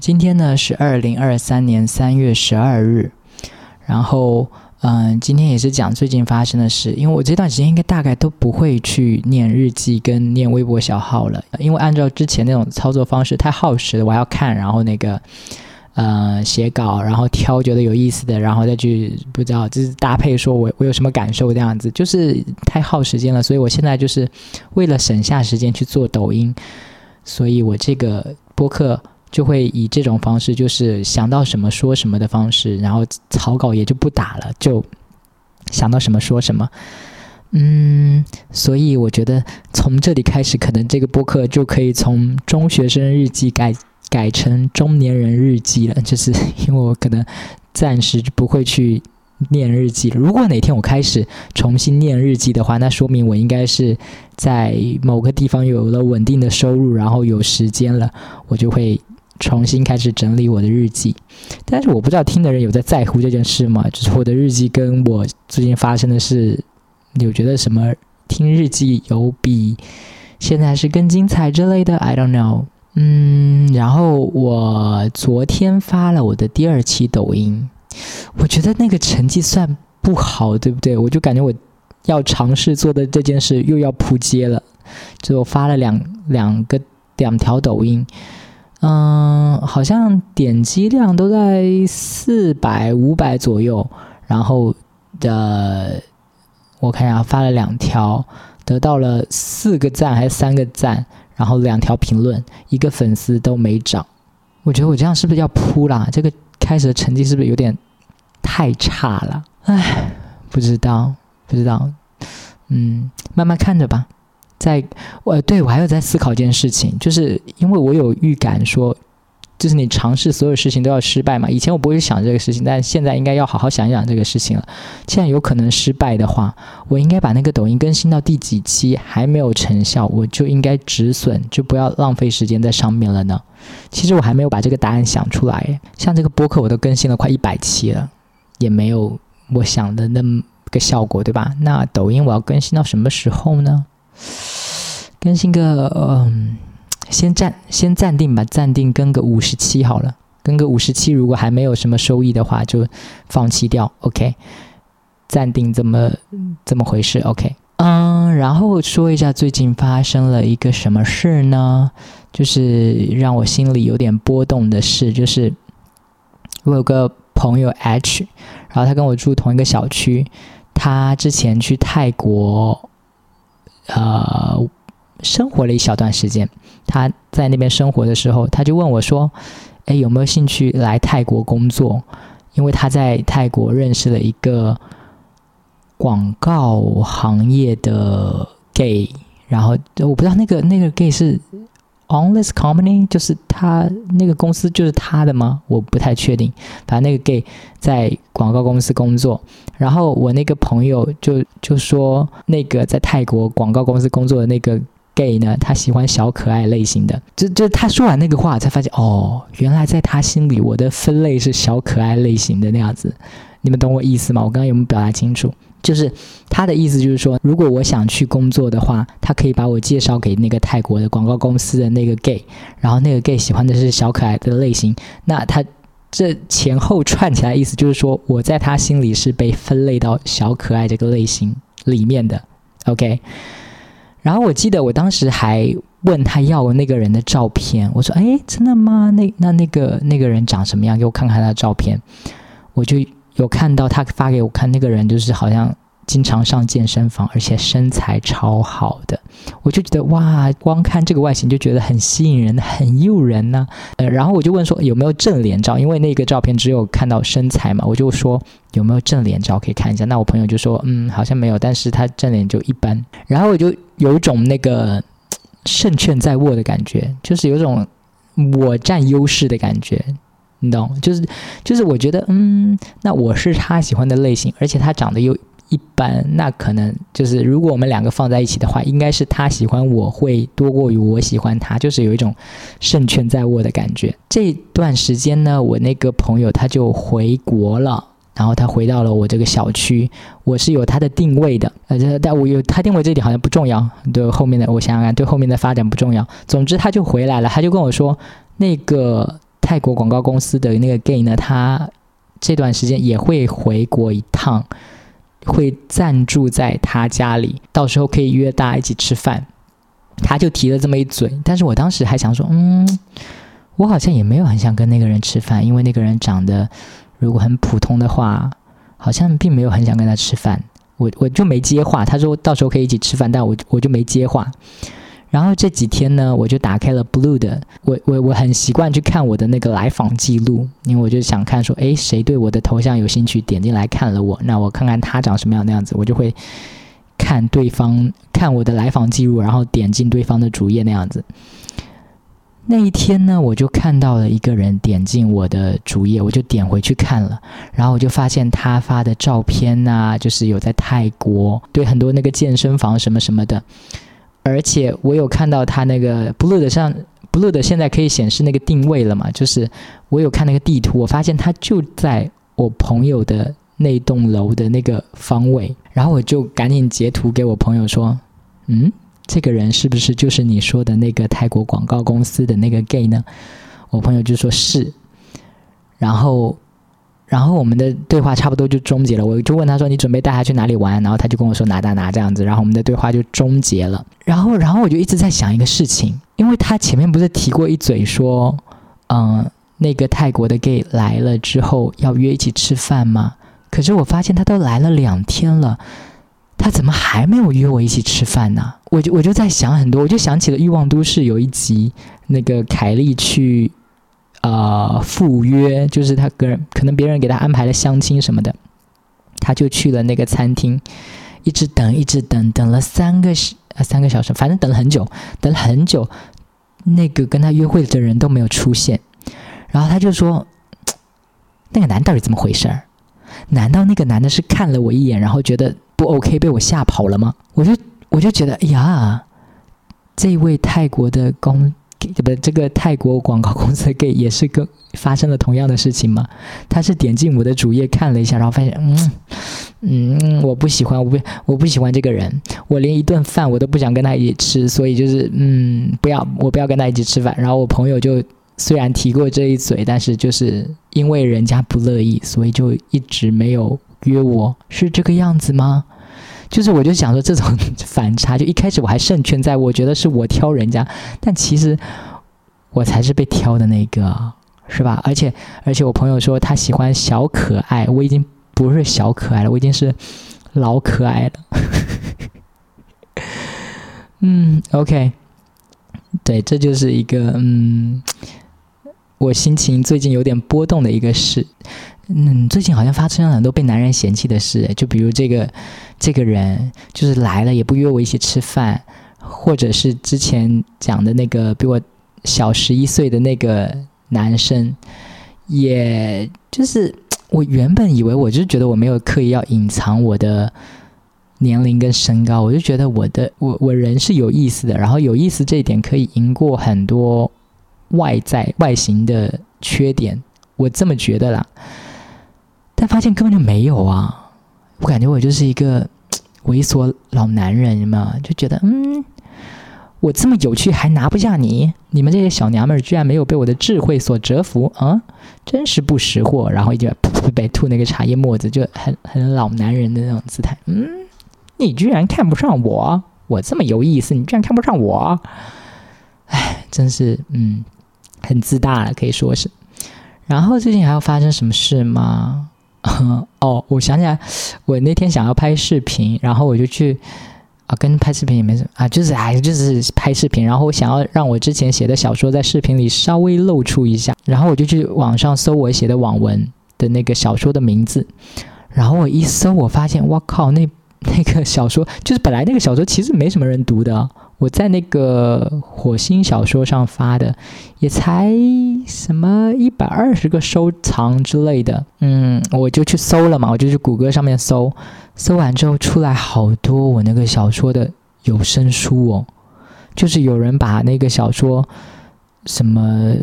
今天呢是二零二三年三月十二日，然后嗯，今天也是讲最近发生的事，因为我这段时间应该大概都不会去念日记跟念微博小号了，因为按照之前那种操作方式太耗时了，我还要看，然后那个。呃，写稿，然后挑觉得有意思的，然后再去不知道就是搭配，说我我有什么感受这样子，就是太耗时间了。所以我现在就是为了省下时间去做抖音，所以我这个播客就会以这种方式，就是想到什么说什么的方式，然后草稿也就不打了，就想到什么说什么。嗯，所以我觉得从这里开始，可能这个播客就可以从中学生日记改。改成中年人日记了，就是因为我可能暂时不会去念日记。如果哪天我开始重新念日记的话，那说明我应该是在某个地方有了稳定的收入，然后有时间了，我就会重新开始整理我的日记。但是我不知道听的人有在在乎这件事吗？就是我的日记跟我最近发生的事，有觉得什么听日记有比现在是更精彩之类的？I don't know。嗯，然后我昨天发了我的第二期抖音，我觉得那个成绩算不好，对不对？我就感觉我要尝试做的这件事又要扑街了，就发了两两个两条抖音，嗯，好像点击量都在四百五百左右，然后的我看一下发了两条，得到了四个赞还是三个赞。然后两条评论，一个粉丝都没涨，我觉得我这样是不是要扑啦？这个开始的成绩是不是有点太差了？唉，不知道，不知道，嗯，慢慢看着吧。在，我对我还有在思考一件事情，就是因为我有预感说。就是你尝试所有事情都要失败嘛？以前我不会想这个事情，但现在应该要好好想一想这个事情了。既然有可能失败的话，我应该把那个抖音更新到第几期还没有成效，我就应该止损，就不要浪费时间在上面了呢？其实我还没有把这个答案想出来。像这个播客我都更新了快一百期了，也没有我想的那么个效果，对吧？那抖音我要更新到什么时候呢？更新个嗯。先暂先暂定吧，暂定跟个五十七好了，跟个五十七，如果还没有什么收益的话，就放弃掉。OK，暂定这么这么回事。OK，嗯，然后说一下最近发生了一个什么事呢？就是让我心里有点波动的事，就是我有个朋友 H，然后他跟我住同一个小区，他之前去泰国，呃。生活了一小段时间，他在那边生活的时候，他就问我说：“哎，有没有兴趣来泰国工作？因为他在泰国认识了一个广告行业的 gay，然后我不知道那个那个 gay 是 on this company，就是他那个公司就是他的吗？我不太确定。反正那个 gay 在广告公司工作，然后我那个朋友就就说，那个在泰国广告公司工作的那个。gay 呢，他喜欢小可爱类型的。就就他说完那个话，才发现哦，原来在他心里，我的分类是小可爱类型的那样子。你们懂我意思吗？我刚刚有没有表达清楚？就是他的意思就是说，如果我想去工作的话，他可以把我介绍给那个泰国的广告公司的那个 gay，然后那个 gay 喜欢的是小可爱的类型。那他这前后串起来，意思就是说，我在他心里是被分类到小可爱这个类型里面的。OK。然后我记得我当时还问他要那个人的照片，我说：“哎，真的吗？那那那个那个人长什么样？给我看看他的照片。”我就有看到他发给我看，那个人就是好像。经常上健身房，而且身材超好的，我就觉得哇，光看这个外形就觉得很吸引人，很诱人呢。呃，然后我就问说有没有正脸照，因为那个照片只有看到身材嘛，我就说有没有正脸照可以看一下。那我朋友就说嗯，好像没有，但是他正脸就一般。然后我就有一种那个胜券在握的感觉，就是有种我占优势的感觉，你懂？就是就是我觉得嗯，那我是他喜欢的类型，而且他长得又。一般，那可能就是如果我们两个放在一起的话，应该是他喜欢我会多过于我喜欢他，就是有一种胜券在握的感觉。这段时间呢，我那个朋友他就回国了，然后他回到了我这个小区，我是有他的定位的，呃，但我有他定位这点好像不重要，对后面的我想想看，对后面的发展不重要。总之他就回来了，他就跟我说那个。泰国广告公司的那个 gay 呢，他这段时间也会回国一趟，会暂住在他家里，到时候可以约大家一起吃饭。他就提了这么一嘴，但是我当时还想说，嗯，我好像也没有很想跟那个人吃饭，因为那个人长得如果很普通的话，好像并没有很想跟他吃饭。我我就没接话，他说到时候可以一起吃饭，但我我就没接话。然后这几天呢，我就打开了 Blue 的，我我我很习惯去看我的那个来访记录，因为我就想看说，诶，谁对我的头像有兴趣，点进来看了我，那我看看他长什么样的样子，我就会看对方看我的来访记录，然后点进对方的主页那样子。那一天呢，我就看到了一个人点进我的主页，我就点回去看了，然后我就发现他发的照片呐，就是有在泰国，对很多那个健身房什么什么的。而且我有看到他那个 Blue 的上 Blue 的现在可以显示那个定位了嘛？就是我有看那个地图，我发现他就在我朋友的那栋楼的那个方位，然后我就赶紧截图给我朋友说：“嗯，这个人是不是就是你说的那个泰国广告公司的那个 gay 呢？”我朋友就说是，然后。然后我们的对话差不多就终结了，我就问他说：“你准备带他去哪里玩？”然后他就跟我说：“哪哪哪这样子。”然后我们的对话就终结了。然后，然后我就一直在想一个事情，因为他前面不是提过一嘴说，嗯，那个泰国的 gay 来了之后要约一起吃饭吗？可是我发现他都来了两天了，他怎么还没有约我一起吃饭呢？我就我就在想很多，我就想起了《欲望都市》有一集，那个凯莉去。呃，赴约就是他个人，可能别人给他安排了相亲什么的，他就去了那个餐厅，一直等，一直等，等了三个小呃三个小时，反正等了很久，等了很久，那个跟他约会的人都没有出现，然后他就说，那个男到底怎么回事儿？难道那个男的是看了我一眼，然后觉得不 OK，被我吓跑了吗？我就我就觉得，哎呀，这位泰国的公。不，这个泰国广告公司 gay 也是跟发生了同样的事情吗？他是点进我的主页看了一下，然后发现，嗯嗯，我不喜欢，我不我不喜欢这个人，我连一顿饭我都不想跟他一起吃，所以就是嗯，不要，我不要跟他一起吃饭。然后我朋友就虽然提过这一嘴，但是就是因为人家不乐意，所以就一直没有约我，是这个样子吗？就是，我就想说，这种 反差，就一开始我还胜券在握，觉得是我挑人家，但其实我才是被挑的那个，是吧？而且，而且我朋友说他喜欢小可爱，我已经不是小可爱了，我已经是老可爱了。嗯，OK，对，这就是一个嗯，我心情最近有点波动的一个事。嗯，最近好像发生了很多被男人嫌弃的事，就比如这个这个人就是来了也不约我一起吃饭，或者是之前讲的那个比我小十一岁的那个男生，也就是我原本以为我就觉得我没有刻意要隐藏我的年龄跟身高，我就觉得我的我我人是有意思的，然后有意思这一点可以赢过很多外在外形的缺点，我这么觉得啦。但发现根本就没有啊！我感觉我就是一个 猥琐老男人嘛，就觉得嗯，我这么有趣还拿不下你，你们这些小娘们儿居然没有被我的智慧所折服啊！真是不识货！然后一直 噗噗吐那个茶叶沫子，就很很老男人的那种姿态。嗯，你居然看不上我，我这么有意思，你居然看不上我？哎，真是嗯，很自大了，可以说是。然后最近还要发生什么事吗？哦，我想起来，我那天想要拍视频，然后我就去啊，跟拍视频也没什么啊，就是哎，就是拍视频，然后我想要让我之前写的小说在视频里稍微露出一下，然后我就去网上搜我写的网文的那个小说的名字，然后我一搜，我发现，我靠，那 那个小说就是本来那个小说其实没什么人读的。我在那个火星小说上发的，也才什么一百二十个收藏之类的，嗯，我就去搜了嘛，我就去谷歌上面搜，搜完之后出来好多我那个小说的有声书哦，就是有人把那个小说什么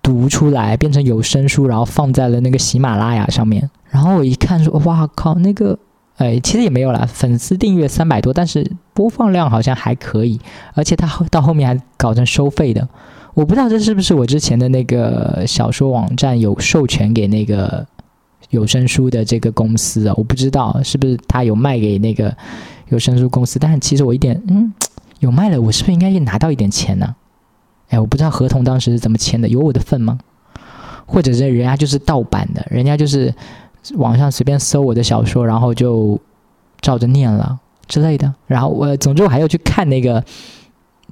读出来变成有声书，然后放在了那个喜马拉雅上面，然后我一看说，哇靠，那个。哎，其实也没有啦，粉丝订阅三百多，但是播放量好像还可以，而且他到后面还搞成收费的。我不知道这是不是我之前的那个小说网站有授权给那个有声书的这个公司啊？我不知道是不是他有卖给那个有声书公司，但是其实我一点嗯有卖了，我是不是应该也拿到一点钱呢？哎，我不知道合同当时是怎么签的，有我的份吗？或者是人家就是盗版的，人家就是网上随便搜我的小说，然后就照着念了之类的。然后我总之我还要去看那个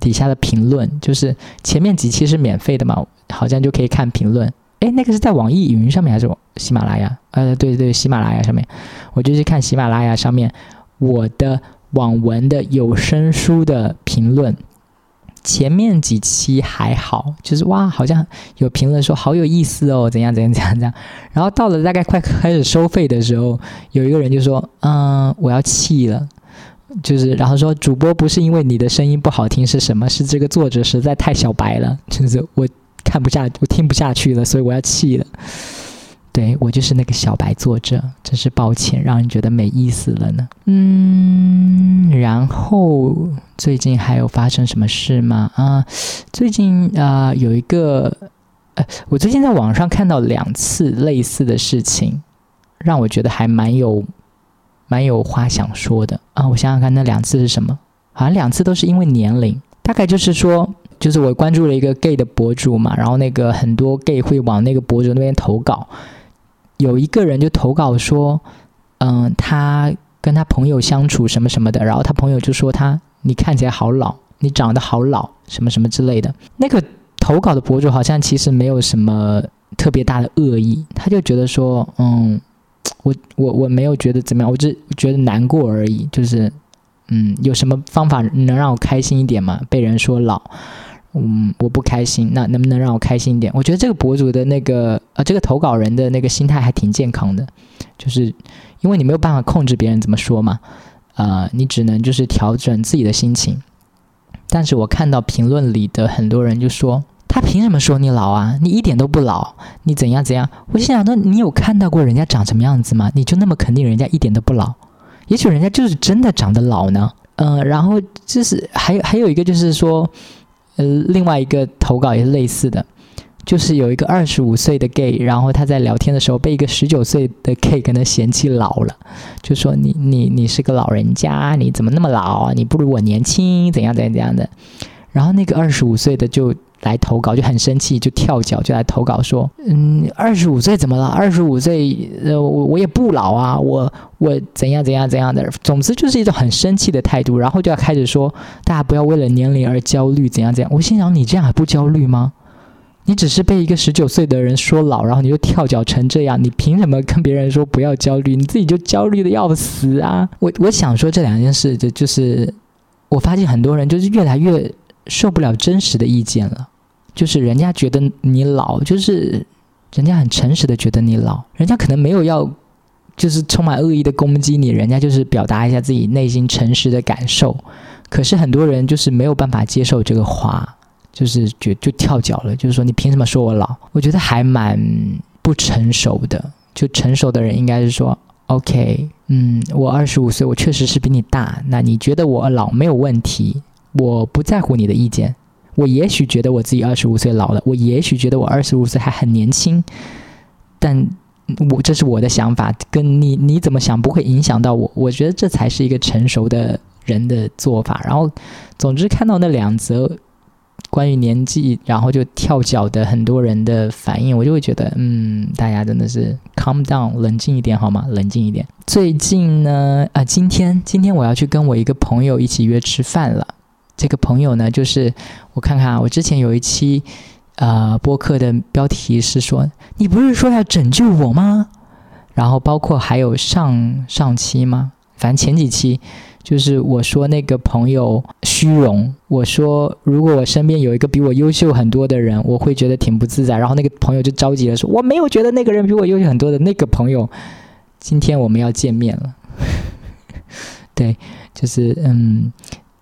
底下的评论，就是前面几期是免费的嘛，好像就可以看评论。哎，那个是在网易云上面还是喜马拉雅？呃，对对，喜马拉雅上面，我就去看喜马拉雅上面我的网文的有声书的评论。前面几期还好，就是哇，好像有评论说好有意思哦，怎样怎样怎样怎样。然后到了大概快开始收费的时候，有一个人就说：“嗯，我要气了。”就是然后说主播不是因为你的声音不好听，是什么？是这个作者实在太小白了，就是我看不下，我听不下去了，所以我要气了。对我就是那个小白作者，真是抱歉，让人觉得没意思了呢。嗯，然后最近还有发生什么事吗？啊，最近啊有一个，呃，我最近在网上看到两次类似的事情，让我觉得还蛮有蛮有话想说的啊。我想想看，那两次是什么？好像两次都是因为年龄，大概就是说，就是我关注了一个 gay 的博主嘛，然后那个很多 gay 会往那个博主那边投稿。有一个人就投稿说，嗯，他跟他朋友相处什么什么的，然后他朋友就说他，你看起来好老，你长得好老，什么什么之类的。那个投稿的博主好像其实没有什么特别大的恶意，他就觉得说，嗯，我我我没有觉得怎么样，我只觉得难过而已，就是，嗯，有什么方法能让我开心一点吗？被人说老。嗯，我不开心，那能不能让我开心一点？我觉得这个博主的那个呃，这个投稿人的那个心态还挺健康的，就是因为你没有办法控制别人怎么说嘛，呃，你只能就是调整自己的心情。但是我看到评论里的很多人就说，他凭什么说你老啊？你一点都不老，你怎样怎样？我心想，那你有看到过人家长什么样子吗？你就那么肯定人家一点都不老？也许人家就是真的长得老呢。嗯，然后就是还有还有一个就是说。呃，另外一个投稿也是类似的，就是有一个二十五岁的 gay，然后他在聊天的时候被一个十九岁的 gay 跟他嫌弃老了，就说你你你是个老人家，你怎么那么老？你不如我年轻，怎样怎样怎样的。然后那个二十五岁的就。来投稿就很生气，就跳脚就来投稿说：“嗯，二十五岁怎么了？二十五岁，呃，我我也不老啊，我我怎样怎样怎样的。总之就是一种很生气的态度，然后就要开始说大家不要为了年龄而焦虑，怎样怎样。我心想你这样还不焦虑吗？你只是被一个十九岁的人说老，然后你就跳脚成这样，你凭什么跟别人说不要焦虑？你自己就焦虑的要死啊！我我想说这两件事，就就是我发现很多人就是越来越。”受不了真实的意见了，就是人家觉得你老，就是人家很诚实的觉得你老，人家可能没有要，就是充满恶意的攻击你，人家就是表达一下自己内心诚实的感受。可是很多人就是没有办法接受这个话，就是觉就跳脚了，就是说你凭什么说我老？我觉得还蛮不成熟的。就成熟的人应该是说，OK，嗯，我二十五岁，我确实是比你大，那你觉得我老没有问题？我不在乎你的意见，我也许觉得我自己二十五岁老了，我也许觉得我二十五岁还很年轻，但我这是我的想法，跟你你怎么想不会影响到我。我觉得这才是一个成熟的人的做法。然后，总之看到那两则关于年纪，然后就跳脚的很多人的反应，我就会觉得，嗯，大家真的是 calm down，冷静一点好吗？冷静一点。最近呢，啊，今天今天我要去跟我一个朋友一起约吃饭了。这个朋友呢，就是我看看啊，我之前有一期，呃，播客的标题是说，你不是说要拯救我吗？然后包括还有上上期吗？反正前几期，就是我说那个朋友虚荣，我说如果我身边有一个比我优秀很多的人，我会觉得挺不自在。然后那个朋友就着急了，说我没有觉得那个人比我优秀很多的那个朋友，今天我们要见面了。对，就是嗯。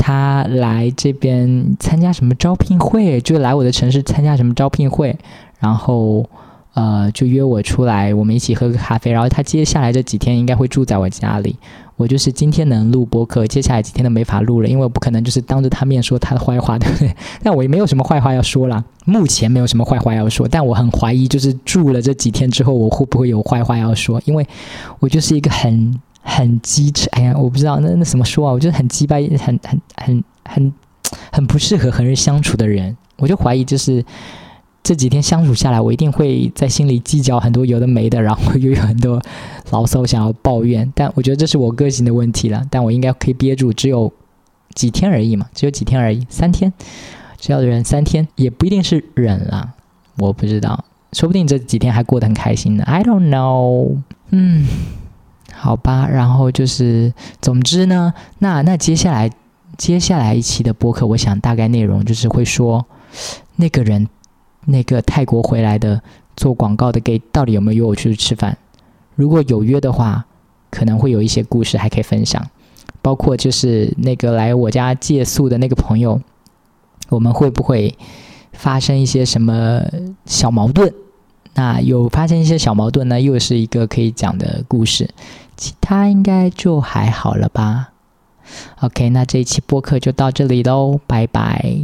他来这边参加什么招聘会？就来我的城市参加什么招聘会，然后呃，就约我出来，我们一起喝个咖啡。然后他接下来这几天应该会住在我家里。我就是今天能录播客，接下来几天都没法录了，因为我不可能就是当着他面说他的坏话，对不对？但我也没有什么坏话要说啦，目前没有什么坏话要说，但我很怀疑，就是住了这几天之后，我会不会有坏话要说？因为我就是一个很很机智，哎呀，我不知道那那怎么说啊？我就是很鸡掰，很很很很很不适合和人相处的人，我就怀疑就是。这几天相处下来，我一定会在心里计较很多有的没的，然后又有很多牢骚想要抱怨。但我觉得这是我个性的问题了。但我应该可以憋住，只有几天而已嘛，只有几天而已，三天，只要忍三天，也不一定是忍了，我不知道，说不定这几天还过得很开心呢。I don't know。嗯，好吧。然后就是，总之呢，那那接下来接下来一期的播客，我想大概内容就是会说那个人。那个泰国回来的做广告的给到底有没有约我去吃饭？如果有约的话，可能会有一些故事还可以分享，包括就是那个来我家借宿的那个朋友，我们会不会发生一些什么小矛盾？那有发生一些小矛盾呢，又是一个可以讲的故事。其他应该就还好了吧？OK，那这一期播客就到这里喽，拜拜。